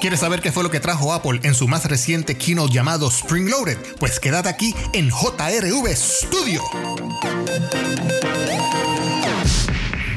¿Quieres saber qué fue lo que trajo Apple en su más reciente keynote llamado Spring Loaded? Pues quédate aquí en JRV Studio.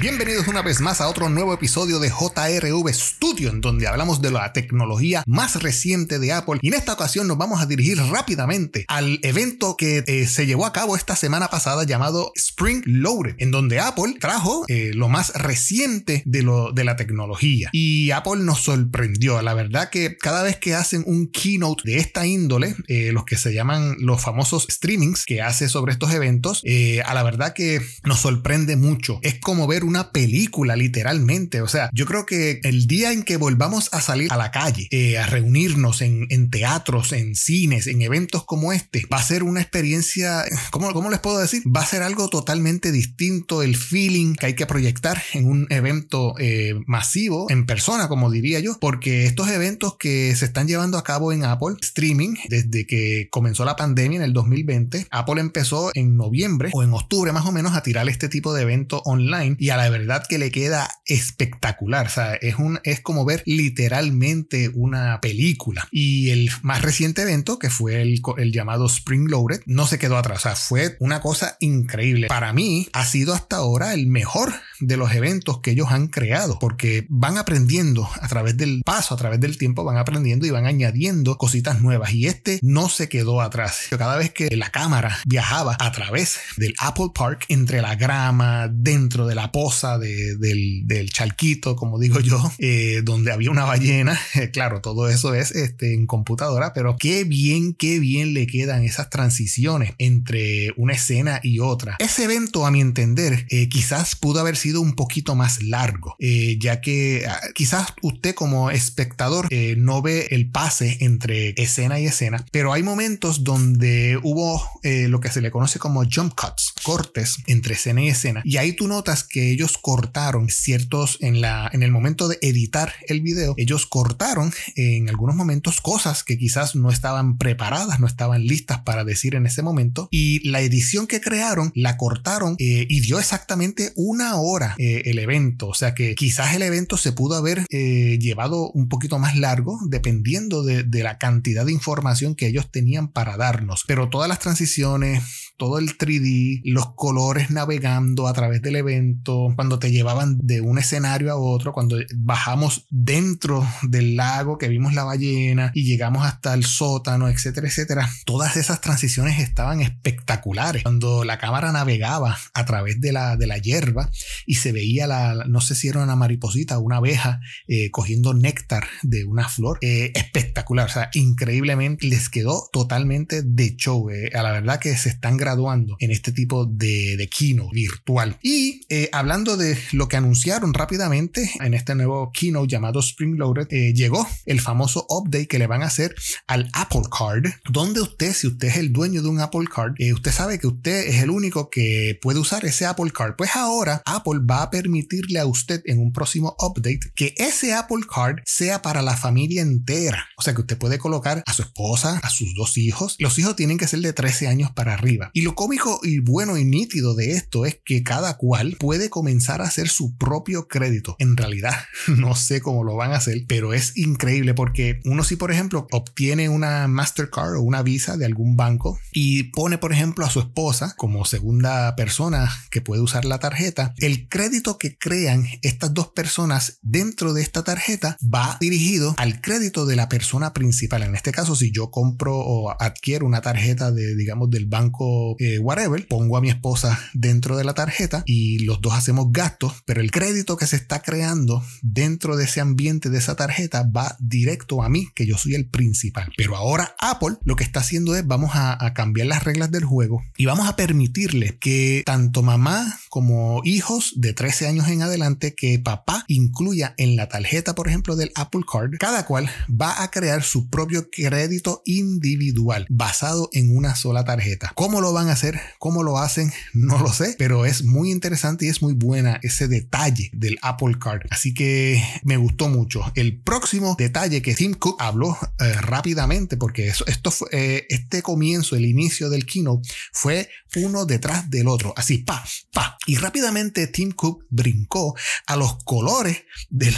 Bienvenidos una vez más a otro nuevo episodio de JRV Studio, en donde hablamos de la tecnología más reciente de Apple. Y en esta ocasión nos vamos a dirigir rápidamente al evento que eh, se llevó a cabo esta semana pasada llamado Spring Loaded, en donde Apple trajo eh, lo más reciente de, lo, de la tecnología. Y Apple nos sorprendió. La verdad que cada vez que hacen un keynote de esta índole, eh, los que se llaman los famosos streamings que hace sobre estos eventos, a la verdad que nos sorprende mucho. Es como ver un una película, literalmente. O sea, yo creo que el día en que volvamos a salir a la calle, eh, a reunirnos en, teatros, en cines, en eventos como este, va a ser una experiencia, ¿cómo, ¿cómo les puedo decir? Va a ser algo totalmente distinto, el feeling que hay que proyectar en un evento eh, masivo, en persona, como diría yo, porque estos eventos que se están llevando a cabo en Apple, streaming, desde que comenzó la pandemia en el 2020, Apple empezó en noviembre o en octubre más o menos a tirar este tipo de evento online y a la la verdad que le queda espectacular. O sea, es, un, es como ver literalmente una película. Y el más reciente evento, que fue el, el llamado Spring Loaded, no se quedó atrás. O sea, fue una cosa increíble. Para mí ha sido hasta ahora el mejor de los eventos que ellos han creado, porque van aprendiendo a través del paso, a través del tiempo, van aprendiendo y van añadiendo cositas nuevas. Y este no se quedó atrás. Cada vez que la cámara viajaba a través del Apple Park, entre la grama, dentro de la poza del, del, charquito, como digo yo, eh, donde había una ballena, claro, todo eso es este, en computadora, pero qué bien, qué bien le quedan esas transiciones entre una escena y otra. Ese evento, a mi entender, eh, quizás pudo haber sido un poquito más largo, eh, ya que ah, quizás usted como espectador eh, no ve el pase entre escena y escena, pero hay momentos donde hubo eh, lo que se le conoce como jump cuts, cortes entre escena y escena, y ahí tú notas que ellos cortaron ciertos en la en el momento de editar el video, ellos cortaron en algunos momentos cosas que quizás no estaban preparadas, no estaban listas para decir en ese momento, y la edición que crearon la cortaron y dio exactamente una hora eh, el evento. O sea que quizás el evento se pudo haber eh, llevado un poquito más largo dependiendo de, de la cantidad de información que ellos tenían para darnos. Pero todas las transiciones, todo el 3D, los colores navegando a través del evento, cuando te llevaban de un escenario a otro, cuando bajamos dentro del lago que vimos la ballena y llegamos hasta el sótano, etcétera, etcétera. Todas esas transiciones estaban espectaculares. Cuando la cámara navegaba a través de la, de la hierba y se veía la, no sé si era una mariposita o una abeja eh, cogiendo néctar de una flor, eh, espectacular, o sea, increíblemente les quedó totalmente de show. Eh. A la verdad que se están graduando en este tipo de, de keynote virtual. Y eh, hablando de lo que anunciaron rápidamente en este nuevo keynote llamado Spring Loaded, eh, llegó el famoso update que le van a hacer al Apple Card, donde usted, si usted es el dueño de un Apple Card, eh, usted sabe que usted es el único que puede usar ese Apple Card. Pues ahora Apple va a permitirle a usted en un próximo update que ese Apple Card sea para la familia entera. O sea que usted puede colocar a su esposa, a sus dos hijos. Los hijos tienen que ser de 13 años para arriba. Y lo cómico y bueno y nítido de esto es que cada cual puede comenzar a hacer su propio crédito. En realidad, no sé cómo lo van a hacer, pero es increíble porque uno si por ejemplo obtiene una Mastercard o una Visa de algún banco y pone por ejemplo a su esposa como segunda persona que puede usar la tarjeta, el crédito que crean estas dos personas dentro de esta tarjeta va dirigido al crédito de la persona principal. En este caso, si yo compro o adquiero una tarjeta de digamos del banco eh, whatever, pongo a mi esposa dentro de la tarjeta y los dos hacemos gastos, pero el crédito que se está creando dentro de ese ambiente de esa tarjeta va directo a mí, que yo soy el principal. Pero ahora Apple lo que está haciendo es vamos a, cambiar las reglas del juego y vamos a permitirle que tanto mamá como hijos de 13 años en adelante, que papá incluya en la tarjeta, por ejemplo, del Apple Card, cada cual va a crear su propio crédito individual basado en una sola tarjeta. ¿Cómo lo van a hacer? ¿Cómo lo hacen? No lo sé, pero es muy interesante y es muy buena ese detalle del Apple Card. Así que me gustó mucho. El próximo detalle que Tim Cook habló eh, rápidamente, porque eso, esto fue, eh, este comienzo, el inicio del keynote, fue uno detrás del otro, así, pa, pa. Y rápidamente Tim Cook brincó a los colores del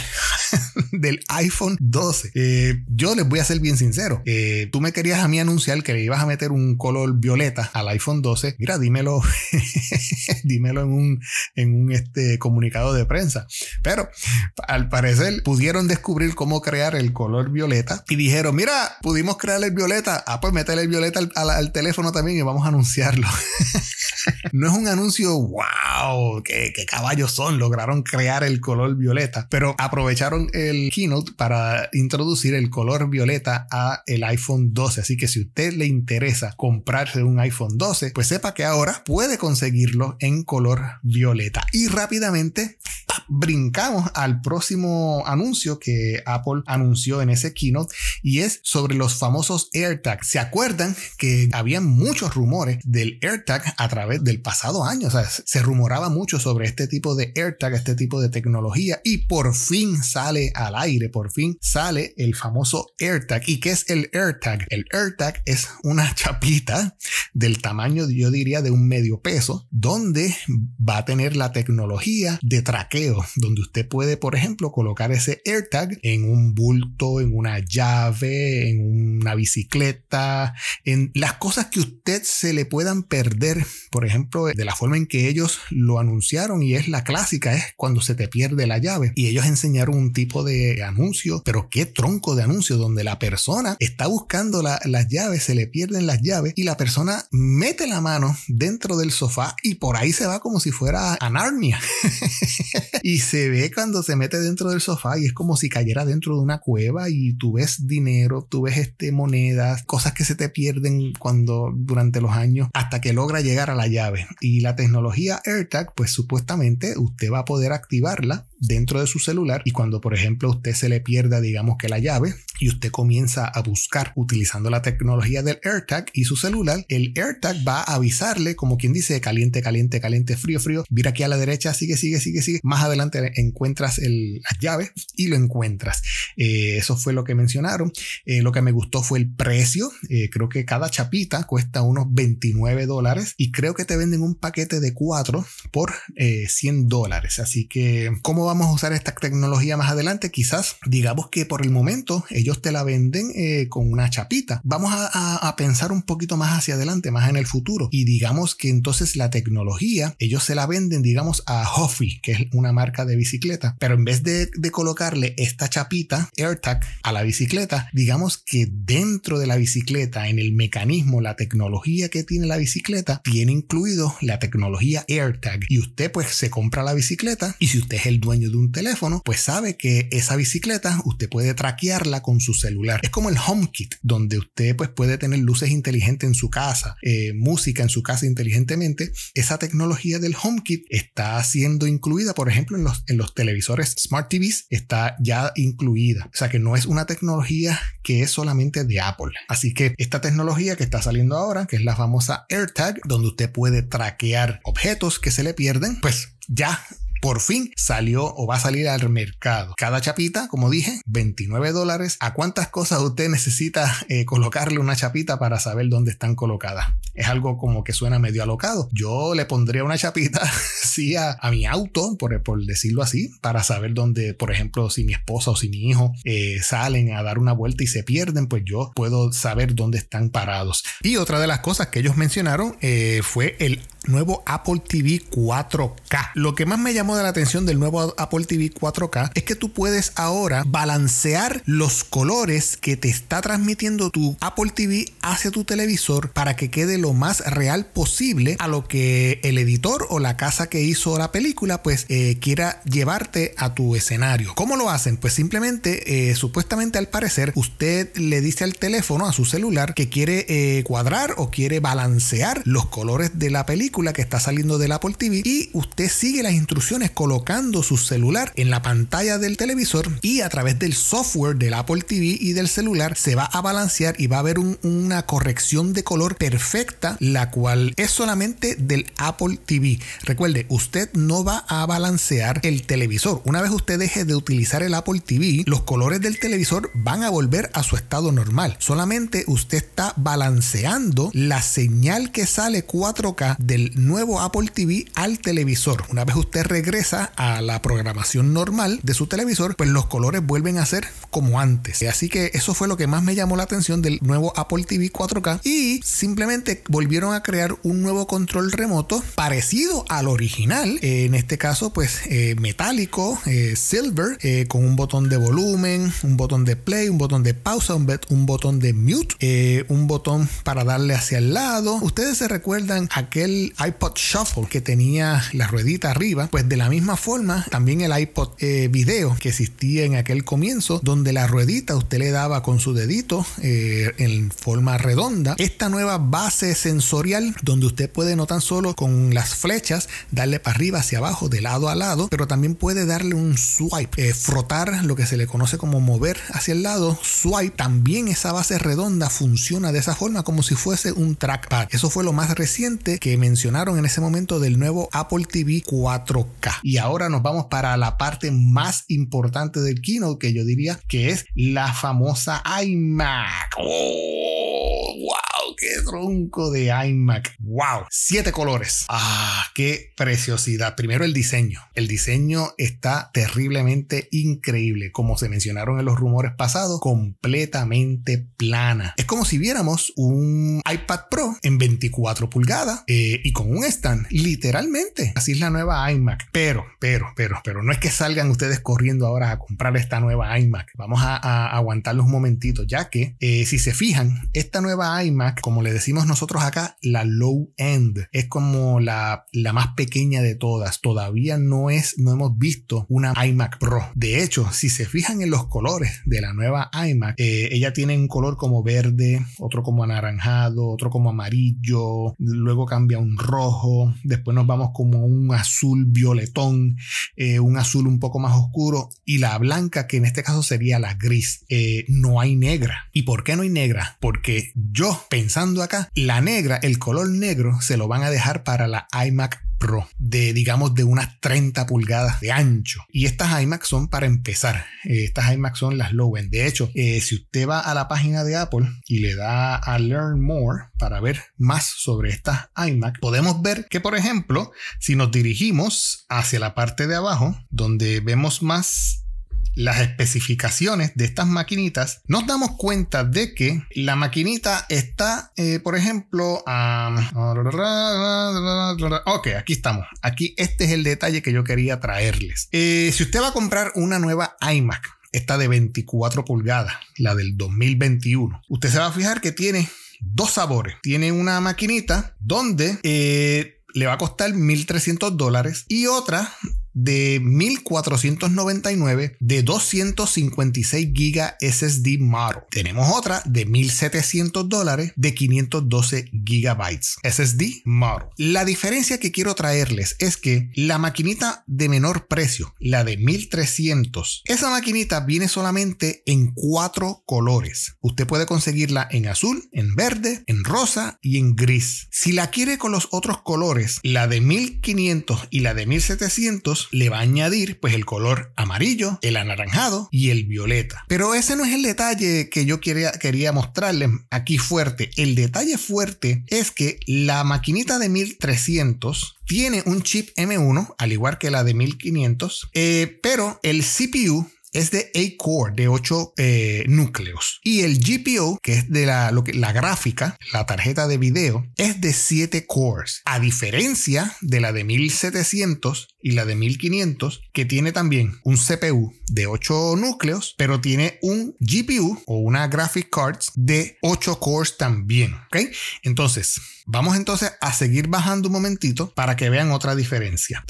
del iPhone 12. Eh, yo les voy a ser bien sincero. Eh, tú me querías a mí anunciar que le ibas a meter un color violeta al iPhone 12. Mira, dímelo, dímelo en un, en un este, comunicado de prensa. Pero al parecer pudieron descubrir cómo crear el color violeta y dijeron, mira, pudimos crear el violeta. Ah, pues meterle el violeta al, al teléfono también y vamos a anunciarlo. no es un anuncio, wow, qué, caballos son, lograron crear el color violeta, pero aprovecharon el keynote para introducir el color violeta a el iPhone 12. Así que si usted le interesa comprarse un iPhone 12, pues sepa que ahora puede conseguirlo en color violeta. Y rápidamente brincamos al próximo anuncio que Apple anunció en ese keynote y es sobre los famosos AirTags. ¿Se acuerdan que había muchos rumores del AirTag a través del pasado año? O sea, se rumoraba mucho sobre este tipo de AirTag, este tipo de tecnología y por fin sale al aire, por fin sale el famoso AirTag. ¿Y qué es el AirTag? El AirTag es una chapita del tamaño, yo diría, de un medio peso, donde va a tener la tecnología de traqueo, donde usted puede, por ejemplo, colocar ese AirTag en un bulto, en una llave, en una bicicleta, en las cosas que usted se le puedan perder, por ejemplo, de la forma en que ellos lo anunciaron y es la clásica, es cuando se te pierde la llave. Y ellos enseñaron un tipo de anuncio, pero qué tronco de anuncio, donde la persona está buscando las llaves, se le pierden las llaves y la persona mete la mano dentro del sofá y por ahí se va como si fuera a Narnia. y se ve cuando se mete dentro del sofá y es como si cayera dentro de una cueva y tú ves dinero, tú ves este monedas, cosas que se te pierden cuando durante los años hasta que logra llegar a la llave. Y la tecnología AirTag, pues supuestamente usted va a poder activarla dentro de su celular y cuando por ejemplo usted se le pierda digamos que la llave y usted comienza a buscar utilizando la tecnología del AirTag y su celular, el AirTag va a avisarle como quien dice caliente, caliente, caliente, frío, frío, mira aquí a la derecha, sigue, sigue, sigue, sigue, más adelante encuentras el, las llaves y lo encuentras. Eh, eso fue lo que mencionaron. Eh, lo que me gustó fue el precio, eh, creo que cada chapita cuesta unos 29 dólares y creo que te venden un paquete de 4 por 100 dólares, así que como vamos a usar esta tecnología más adelante? Quizás digamos que por el momento ellos te la venden eh, con una chapita. Vamos a, pensar un poquito más hacia adelante, más en el futuro. Y digamos que entonces la tecnología, ellos se la venden, digamos, a Huffy, que es una marca de bicicleta. Pero en vez de, de colocarle esta chapita AirTag a la bicicleta, digamos que dentro de la bicicleta, en el mecanismo, la tecnología que tiene la bicicleta, tiene incluido la tecnología AirTag. Y usted pues se compra la bicicleta y si usted es el dueño de un teléfono, pues sabe que esa bicicleta usted puede traquearla con su celular. Es como el HomeKit, donde usted pues puede tener luces inteligentes en su casa, eh, música en su casa inteligentemente. Esa tecnología del HomeKit está siendo incluida, por ejemplo, en los, en los televisores Smart TVs, está ya incluida. O sea que no es una tecnología que es solamente de Apple. Así que esta tecnología que está saliendo ahora, que es la famosa AirTag, donde usted puede traquear objetos que se le pierden, pues ya por fin salió o va a salir al mercado. Cada chapita, como dije, 29 dólares. ¿A cuántas cosas usted necesita eh, colocarle una chapita para saber dónde están colocadas? Es algo como que suena medio alocado. Yo le pondría una chapita, sí, a, mi auto, por, por, decirlo así, para saber dónde, por ejemplo, si mi esposa o si mi hijo eh, salen a dar una vuelta y se pierden, pues yo puedo saber dónde están parados. Y otra de las cosas que ellos mencionaron eh, fue el nuevo Apple TV 4K. Lo que más me llamó de la atención del nuevo Apple TV 4K es que tú puedes ahora balancear los colores que te está transmitiendo tu Apple TV hacia tu televisor para que quede lo más real posible a lo que el editor o la casa que hizo la película pues eh, quiera llevarte a tu escenario. ¿Cómo lo hacen? Pues simplemente, eh, supuestamente al parecer, usted le dice al teléfono, a su celular, que quiere eh, cuadrar o quiere balancear los colores de la película que está saliendo del Apple TV y usted sigue las instrucciones colocando su celular en la pantalla del televisor y a través del software del Apple TV y del celular se va a balancear y va a haber una corrección de color perfecta, la cual es solamente del Apple TV. Recuerde, usted no va a balancear el televisor. Una vez usted deje de utilizar el Apple TV, los colores del televisor van a volver a su estado normal. Solamente usted está balanceando la señal que sale 4K del nuevo Apple TV al televisor. Una vez usted regresa a la programación normal de su televisor, pues los colores vuelven a ser como antes. Así que eso fue lo que más me llamó la atención del nuevo Apple TV 4K y simplemente volvieron a crear un nuevo control remoto parecido al original, en este caso pues eh, metálico, eh, silver, eh, con un botón de volumen, un botón de play, un botón de pausa, un, un botón de mute, un botón para darle hacia el lado. Ustedes se recuerdan aquel iPod Shuffle que tenía la ruedita arriba, pues de la misma forma también el iPod video que existía en aquel comienzo, donde la ruedita usted le daba con su dedito en forma redonda. Esta nueva base sensorial donde usted puede no tan solo con las flechas darle para arriba, hacia abajo, de lado a lado, pero también puede darle un swipe, eh, frotar lo que se le conoce como mover hacia el lado, swipe. También esa base redonda funciona de esa forma como si fuese un trackpad. Eso fue lo más reciente que mencionaron en ese momento del nuevo Apple TV 4K. Y ahora nos vamos para la parte más importante del keynote que yo diría que es la famosa iMac. ¡Oh! ¡Wow! ¡Qué tronco de iMac! ¡Wow! Siete colores. ¡Ah! ¡Qué preciosidad! Primero el diseño. El diseño está terriblemente increíble. Como se mencionaron en los rumores pasados, completamente plana. Es como si viéramos un iPad Pro en 24 pulgadas eh, y con un stand. Literalmente. Así es la nueva iMac. Pero, pero, pero, pero no es que salgan ustedes corriendo ahora a comprar esta nueva iMac. Vamos a, aguantarlos un momentito, ya que eh, si se fijan, esta nueva iMac, como le decimos nosotros acá, la low end, es como la, la más pequeña de todas. Todavía no es, no hemos visto una iMac Pro. De hecho, si se fijan en los colores de la nueva iMac, eh, ella tiene un color como verde, otro como anaranjado, otro como amarillo, luego cambia un rojo, después nos vamos como un azul violetón, eh, un azul un poco más oscuro y la blanca que en este caso sería la gris. Eh, no hay negra. ¿Y por qué no hay negra? Porque yo pensando acá, la negra, el color negro se lo van a dejar para la iMac Pro de digamos de unas 30 pulgadas de ancho. Y estas iMac son para empezar. Eh, estas iMac son las low end. De hecho eh, si usted va a la página de Apple y le da a Learn More para ver más sobre estas iMac podemos ver que por ejemplo si nos dirigimos hacia la parte de abajo donde vemos más las especificaciones de estas maquinitas, nos damos cuenta de que la maquinita está, eh, por ejemplo, ok, aquí estamos. Aquí este es el detalle que yo quería traerles. Eh, si usted va a comprar una nueva iMac, esta de 24 pulgadas, la del 2021, usted se va a fijar que tiene dos sabores. Tiene una maquinita donde eh, le va a costar 1.300 dólares y otra de 1499 de 256 GB SSD model. Tenemos otra de 1700 dólares de 512 GB SSD model. La diferencia que quiero traerles es que la maquinita de menor precio, la de 1300, esa maquinita viene solamente en cuatro colores. Usted puede conseguirla en azul, en verde, en rosa y en gris. Si la quiere con los otros colores, la de 1500 y la de 1700 le va a añadir pues el color amarillo, el anaranjado y el violeta. Pero ese no es el detalle que yo quería, quería mostrarles aquí fuerte. El detalle fuerte es que la maquinita de 1300 tiene un chip M1, al igual que la de 1500, eh, pero el CPU es de 8 core, de 8 eh, núcleos. Y el GPU, que es de la, lo que, la gráfica, la tarjeta de video, es de 7 cores. A diferencia de la de 1700 y la de 1500, que tiene también un CPU de 8 núcleos, pero tiene un GPU o una graphic cards de 8 cores también. ¿Ok? Entonces, Vamos entonces a seguir bajando un momentito para que vean otra diferencia.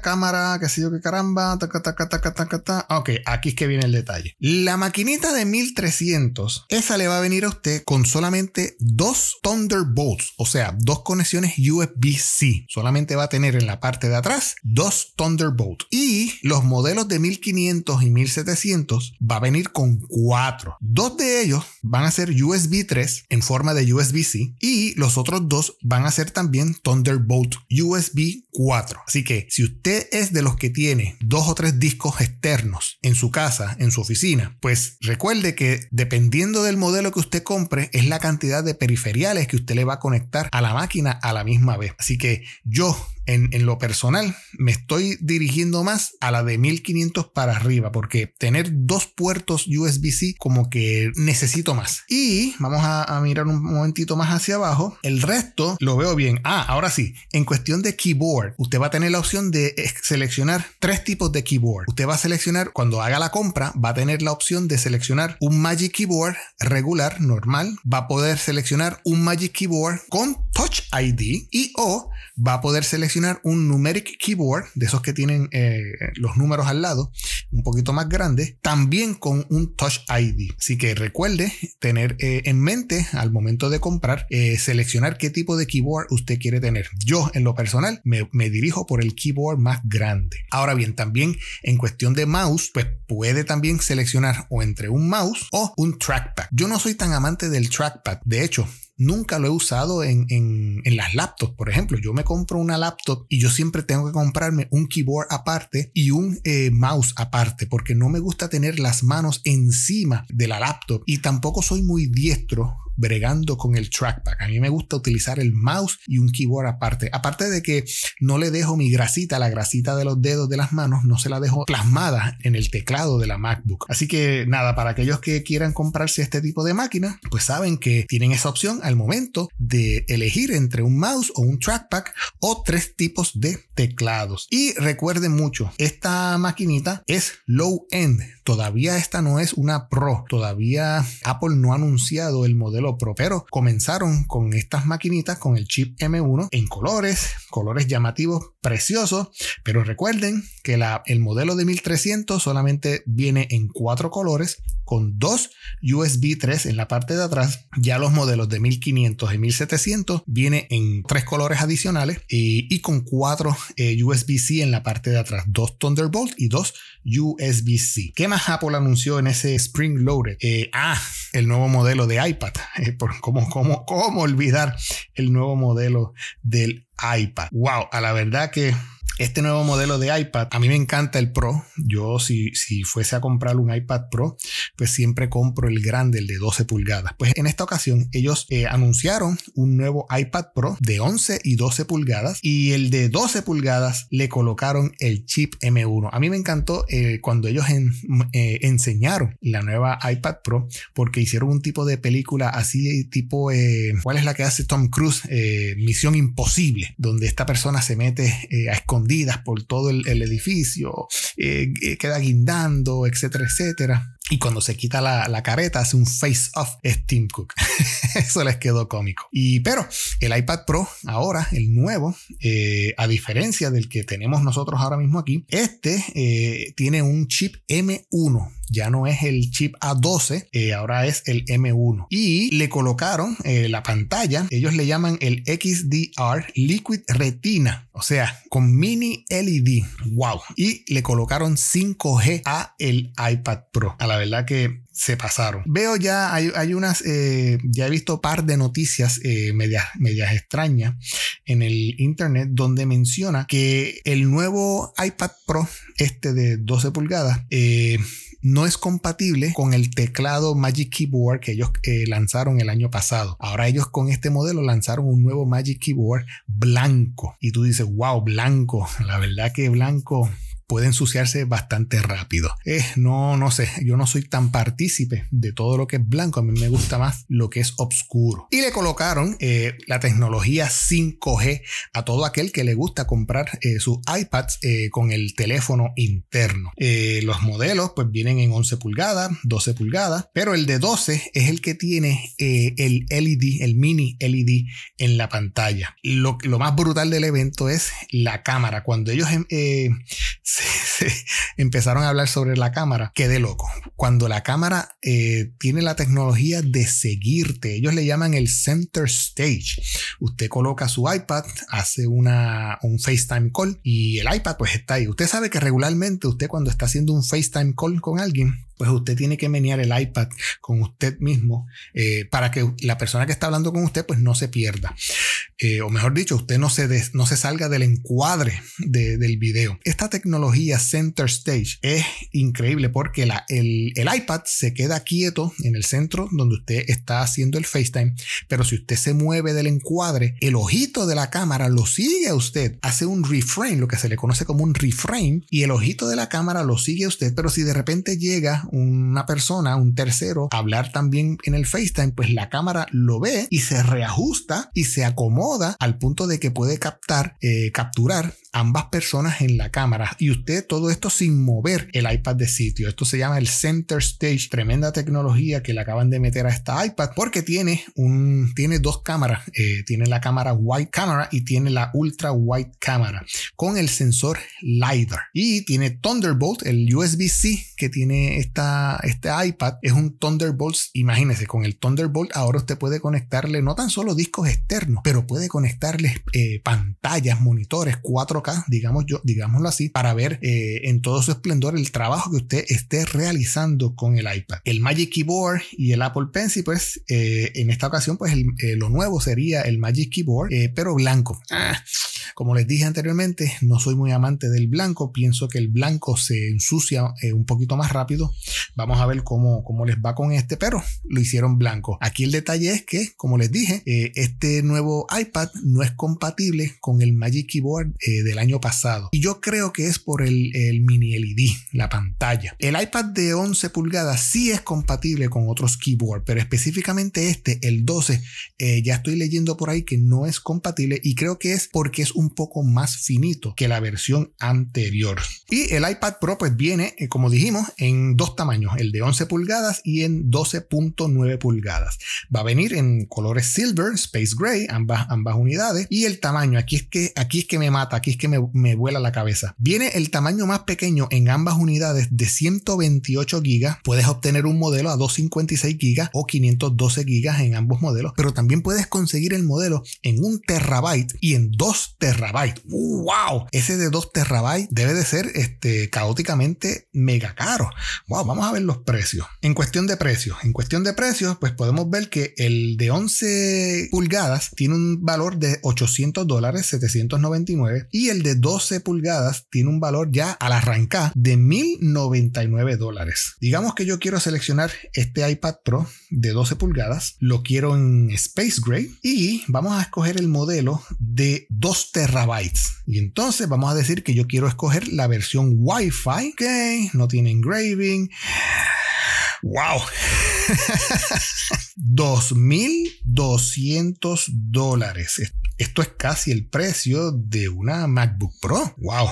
cámara, qué sé yo qué caramba. ok, aquí es que viene el detalle. La maquinita de 1300, esa le va a venir a usted con solamente dos Thunderbolts, o sea, dos conexiones USB-C. Solamente va a tener en la parte de atrás dos Thunderbolt. Y los modelos de 1500 y 1700 va a venir con cuatro. Dos de ellos van a ser USB 3 en forma de USB-C y los otros dos van a ser también Thunderbolt USB 4. Así que si usted es de los que tiene dos o tres discos externos en su casa, en su oficina, pues recuerde que dependiendo del modelo que usted compre, es la cantidad de periferiales que usted le va a conectar a la máquina a la misma vez. Así que yo en, lo personal, me estoy dirigiendo más a la de 1500 para arriba, porque tener dos puertos USB-C como que necesito más. Y vamos a, mirar un momentito más hacia abajo. El resto lo veo bien. Ah, ahora sí, en cuestión de keyboard, usted va a tener la opción de seleccionar tres tipos de keyboard. Usted va a seleccionar, cuando haga la compra, va a tener la opción de seleccionar un Magic Keyboard regular, normal. Va a poder seleccionar un Magic Keyboard con Touch ID y o va a poder seleccionar un numeric keyboard, de esos que tienen eh, los números al lado, un poquito más grande, también con un Touch ID. Así que recuerde tener eh, en mente al momento de comprar, eh, seleccionar qué tipo de keyboard usted quiere tener. Yo en lo personal me, me dirijo por el keyboard más grande. Ahora bien, también en cuestión de mouse, pues puede también seleccionar o entre un mouse o un trackpad. Yo no soy tan amante del trackpad. De hecho, nunca lo he usado en, las laptops. Por ejemplo, yo me compro una laptop y yo siempre tengo que comprarme un keyboard aparte y un eh, mouse aparte porque no me gusta tener las manos encima de la laptop y tampoco soy muy diestro bregando con el trackpad. A mí me gusta utilizar el mouse y un keyboard aparte. Aparte de que no le dejo mi grasita, la grasita de los dedos de las manos, no se la dejo plasmada en el teclado de la MacBook. Así que nada, para aquellos que quieran comprarse este tipo de máquina, pues saben que tienen esa opción al momento de elegir entre un mouse o un trackpad o tres tipos de teclados. Y recuerden mucho, esta maquinita es low end. Todavía esta no es una Pro. Todavía Apple no ha anunciado el modelo Pro, pero comenzaron con estas maquinitas con el chip M1 en colores, colores llamativos, preciosos, pero recuerden que el modelo de 1300 solamente viene en cuatro colores con dos USB 3 en la parte de atrás. Ya los modelos de 1500 y 1700 viene en tres colores adicionales y, con cuatro eh, USB-C en la parte de atrás, dos Thunderbolt y dos USB-C. ¿Qué Apple anunció en ese Spring Loaded? Eh, ah, el nuevo modelo de iPad. Eh, ¿cómo, cómo, ¿Cómo olvidar el nuevo modelo del iPad? Wow, a la verdad que este nuevo modelo de iPad, a mí me encanta el Pro. Yo si, si fuese a comprar un iPad Pro, pues siempre compro el grande, el de 12 pulgadas. Pues en esta ocasión ellos eh, anunciaron un nuevo iPad Pro de 11 y 12 pulgadas y el de 12 pulgadas le colocaron el chip M1. A mí me encantó eh, cuando ellos eh, enseñaron la nueva iPad Pro porque hicieron un tipo de película así tipo, ¿cuál es la que hace Tom Cruise? Misión Imposible, donde esta persona se mete a esconder por todo el, edificio, eh, eh, queda guindando, etcétera, etcétera. Y cuando se quita la, careta, hace un face off es Tim Cook. Eso les quedó cómico. Y pero el iPad Pro, ahora, el nuevo, eh, a diferencia del que tenemos nosotros ahora mismo aquí, este tiene un chip M1 ya no es el chip A12, eh, ahora es el M1. Y le colocaron eh, la pantalla, ellos le llaman el XDR Liquid Retina, o sea, con mini LED. Wow. Y le colocaron 5G a el iPad Pro. A la verdad que se pasaron. Veo ya, hay, unas, eh, ya he visto par de noticias medias, medias extrañas en el internet donde menciona que el nuevo iPad Pro, este de 12 pulgadas, no es compatible con el teclado Magic Keyboard que ellos eh, lanzaron el año pasado. Ahora ellos con este modelo lanzaron un nuevo Magic Keyboard blanco. Y tú dices, wow, blanco. La verdad que blanco puede ensuciarse bastante rápido. Eh, no, no sé, yo no soy tan partícipe de todo lo que es blanco, a mí me gusta más lo que es oscuro. Y le colocaron eh, la tecnología 5G a todo aquel que le gusta comprar eh, sus iPads eh, con el teléfono interno. los modelos pues vienen en 11 pulgadas, 12 pulgadas, pero el de 12 es el que tiene el LED, el mini LED en la pantalla. Lo, lo, más brutal del evento es la cámara. Cuando ellos empezaron a hablar sobre la cámara, quedé loco. Cuando la cámara eh, tiene la tecnología de seguirte, ellos le llaman el center stage. Usted coloca su iPad, hace una, un FaceTime call y el iPad pues está ahí. Usted sabe que regularmente usted cuando está haciendo un FaceTime call con alguien, pues usted tiene que menear el iPad con usted mismo eh, para que la persona que está hablando con usted pues no se pierda. Eh, o mejor dicho, usted no se, no se salga del encuadre del video. Esta tecnología Center Stage. Es increíble porque la, el, el iPad se queda quieto en el centro donde usted está haciendo el FaceTime, pero si usted se mueve del encuadre, el ojito de la cámara lo sigue a usted, hace un reframe, lo que se le conoce como un reframe, y el ojito de la cámara lo sigue a usted, pero si de repente llega una persona, un tercero, hablar también en el FaceTime, pues la cámara lo ve y se reajusta y se acomoda al punto de que puede captar, eh, capturar ambas personas en la cámara y usted todo esto sin mover el iPad de sitio. Esto se llama el Center Stage, tremenda tecnología que le acaban de meter a esta iPad porque tiene un tiene dos cámaras, eh, tiene la cámara wide camera y tiene la ultra wide camera con el sensor LiDAR y tiene Thunderbolt, el USB-C que tiene este iPad es un Thunderbolt, imagínese con el Thunderbolt ahora usted puede conectarle no tan solo discos externos, pero puede conectarle eh, pantallas, monitores 4 digamos yo, digámoslo así, para ver eh, en todo su esplendor el trabajo que usted esté realizando con el iPad. El Magic Keyboard y el Apple Pencil, pues eh, en esta ocasión, pues lo nuevo sería el Magic Keyboard, pero blanco. Ah, como les dije anteriormente, no soy muy amante del blanco, pienso que el blanco se ensucia un poquito más rápido. Vamos a ver cómo, cómo les va con este, pero lo hicieron blanco. Aquí el detalle es que, como les dije, este nuevo iPad no es compatible con el Magic Keyboard de año pasado. Y yo creo que es por el, mini LED, la pantalla. El iPad de 11 pulgadas sí es compatible con otros keyboard, pero específicamente este, el 12, eh, ya estoy leyendo por ahí que no es compatible y creo que es porque es un poco más finito que la versión anterior. Y el iPad Pro pues viene, eh, como dijimos, en dos tamaños, el de 11 pulgadas y en 12.9 pulgadas. Va a venir en colores silver, space gray, ambas, ambas unidades. Y el tamaño, aquí es que, aquí es que me mata, aquí es que me, vuela la cabeza. Viene el tamaño más pequeño en ambas unidades de 128 GB. Puedes obtener un modelo a 256 GB o 512 GB en ambos modelos, pero también puedes conseguir el modelo en un terabyte y en 2 terabytes. ¡Wow! Ese de 2 terabytes debe de ser este, caóticamente mega caro. ¡Wow! Vamos a ver los precios. En cuestión de precios, en cuestión de precios, pues podemos ver que el de 11 pulgadas tiene un valor de 800 dólares, 799 y el de 12 pulgadas tiene un valor ya al arrancar de 1099 dólares. Digamos que yo quiero seleccionar este iPad Pro de 12 pulgadas, lo quiero en Space Gray y vamos a escoger el modelo de 2 terabytes. Y entonces vamos a decir que yo quiero escoger la versión Wi-Fi, que no tiene engraving. ¡Wow! 2.200 dólares. Esto es casi el precio de una MacBook Pro. ¡Wow!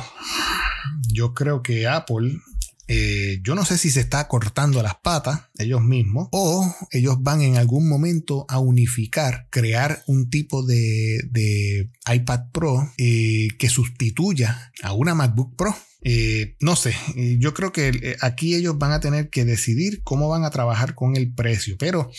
Yo creo que Apple eh, yo no sé si se está cortando las patas ellos mismos o ellos van en algún momento a unificar, crear un tipo de, iPad Pro eh, que sustituya a una MacBook Pro. Eh, no sé, yo creo que aquí ellos van a tener que decidir cómo van a trabajar con el precio, pero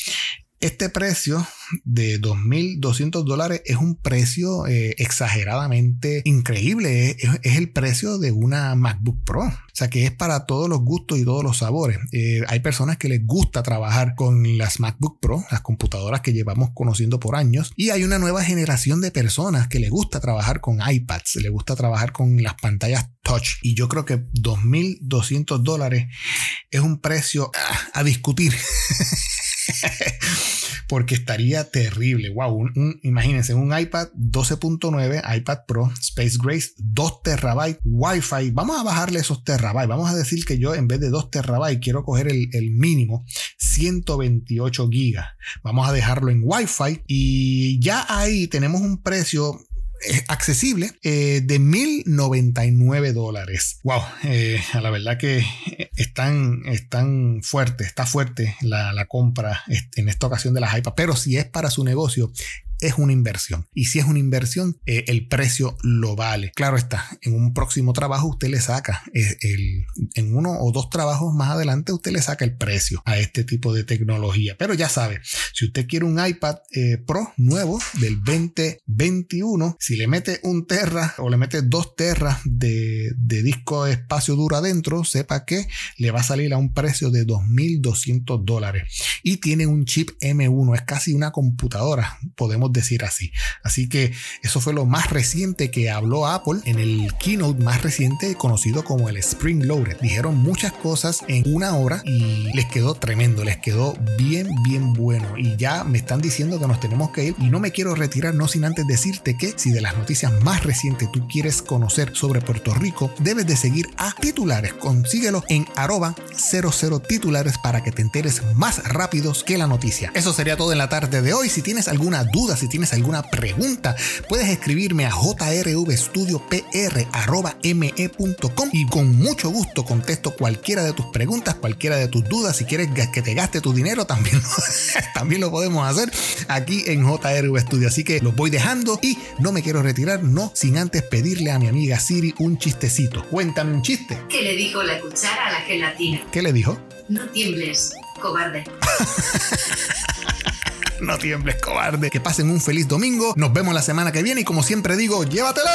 este precio de 2.200 dólares es un precio eh, exageradamente increíble. Es, el precio de una MacBook Pro. O sea que es para todos los gustos y todos los sabores. Eh, hay personas que les gusta trabajar con las MacBook Pro, las computadoras que llevamos conociendo por años. Y hay una nueva generación de personas que les gusta trabajar con iPads, les gusta trabajar con las pantallas touch. Y yo creo que 2.200 dólares es un precio ah, a discutir. porque estaría terrible. Wow, imagínense un iPad 12.9, iPad Pro, Space Grace, 2 terabytes, Wi-Fi. Vamos a bajarle esos terabytes. Vamos a decir que yo en vez de 2 terabytes quiero coger el, el mínimo 128 gigas. Vamos a dejarlo en Wi-Fi y ya ahí tenemos un precio accesible eh, de 1099 dólares. Wow, eh, a la verdad que están, están fuerte, está fuerte la, la compra en esta ocasión de las iPads, pero si es para su negocio, es una inversión. Y si es una inversión, eh, el precio lo vale. Claro está, en un próximo trabajo usted le saca, eh, el, en uno o dos trabajos más adelante usted le saca el precio a este tipo de tecnología. Pero ya sabe, si usted quiere un iPad eh, Pro nuevo del 2021, si le mete un terra o le mete dos terras de, de disco de espacio duro adentro, sepa que le va a salir a un precio de 2.200 dólares. Y tiene un chip M1, es casi una computadora, podemos decir así. Así que eso fue lo más reciente que habló Apple en el keynote más reciente conocido como el Spring Loaded. Dijeron muchas cosas en una hora y les quedó tremendo, les quedó bien, bien bueno. Y ya me están diciendo que nos tenemos que ir y no me quiero retirar no sin antes decirte que si de las noticias más recientes tú quieres conocer sobre Puerto Rico, debes de seguir a titulares. Consíguelo en arroba 00 titulares para que te enteres más rápidos que la noticia. Eso sería todo en la tarde de hoy. Si tienes alguna duda, si tienes alguna pregunta, puedes escribirme a jrvstudiopr.me.com y con mucho gusto contesto cualquiera de tus preguntas, cualquiera de tus dudas. Si quieres que te gaste tu dinero, también, también lo podemos hacer aquí en JRV Studio. Así que los voy dejando y no me quiero retirar, no sin antes pedirle a mi amiga Siri un chistecito. Cuéntame un chiste. ¿Qué le dijo la cuchara a la gelatina? ¿Qué le dijo? No tiembles, cobarde. no tiembles, cobarde. Que pasen un feliz domingo. Nos vemos la semana que viene y como siempre digo, llévatelo.